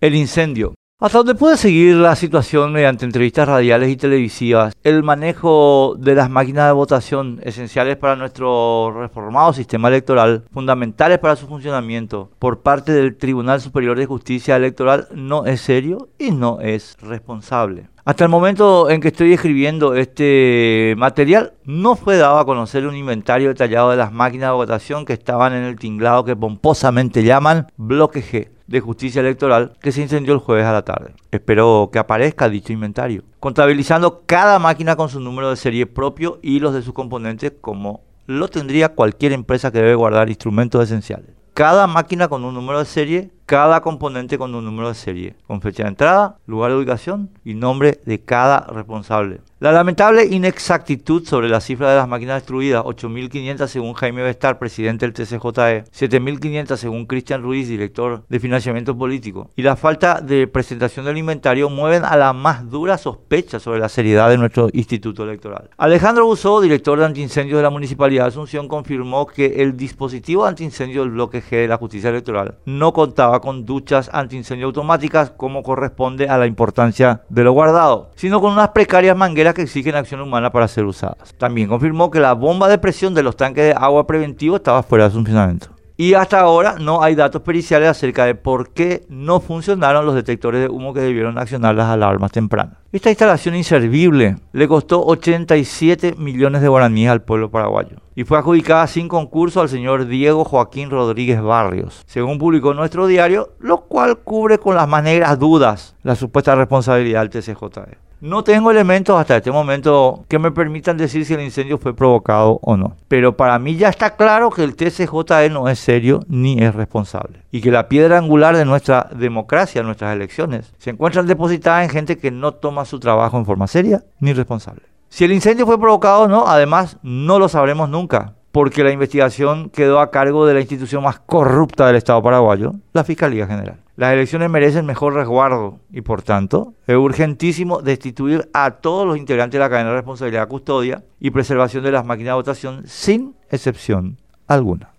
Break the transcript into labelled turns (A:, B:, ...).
A: El incendio. Hasta donde puede seguir la situación mediante entrevistas radiales y televisivas, el manejo de las máquinas de votación esenciales para nuestro reformado sistema electoral, fundamentales para su funcionamiento, por parte del Tribunal Superior de Justicia Electoral no es serio y no es responsable. Hasta el momento en que estoy escribiendo este material, no fue dado a conocer un inventario detallado de las máquinas de votación que estaban en el tinglado que pomposamente llaman Bloque G de Justicia Electoral que se incendió el jueves a la tarde. Espero que aparezca dicho inventario, contabilizando cada máquina con su número de serie propio y los de sus componentes como lo tendría cualquier empresa que debe guardar instrumentos esenciales. Cada máquina con un número de serie cada componente con un número de serie, con fecha de entrada, lugar de ubicación y nombre de cada responsable. La lamentable inexactitud sobre la cifra de las máquinas destruidas, 8.500 según Jaime Bestar, presidente del TCJE, 7.500 según Cristian Ruiz, director de financiamiento político, y la falta de presentación del inventario mueven a la más dura sospecha sobre la seriedad de nuestro instituto electoral. Alejandro Busó, director de antiincendios de la Municipalidad de Asunción, confirmó que el dispositivo de antiincendio del bloque G de la justicia electoral no contaba con duchas antiincendio automáticas como corresponde a la importancia de lo guardado, sino con unas precarias mangueras que exigen acción humana para ser usadas. También confirmó que la bomba de presión de los tanques de agua preventivo estaba fuera de funcionamiento. Y hasta ahora no hay datos periciales acerca de por qué no funcionaron los detectores de humo que debieron accionar las alarmas tempranas. Esta instalación inservible le costó 87 millones de guaraníes al pueblo paraguayo y fue adjudicada sin concurso al señor Diego Joaquín Rodríguez Barrios, según publicó nuestro diario, lo cual cubre con las más negras dudas la supuesta responsabilidad del TCJE. No tengo elementos hasta este momento que me permitan decir si el incendio fue provocado o no. Pero para mí ya está claro que el TCJE no es serio ni es responsable. Y que la piedra angular de nuestra democracia, nuestras elecciones, se encuentra depositada en gente que no toma su trabajo en forma seria ni responsable. Si el incendio fue provocado o no, además, no lo sabremos nunca porque la investigación quedó a cargo de la institución más corrupta del Estado paraguayo, la Fiscalía General. Las elecciones merecen mejor resguardo y por tanto es urgentísimo destituir a todos los integrantes de la cadena de responsabilidad custodia y preservación de las máquinas de votación sin excepción alguna.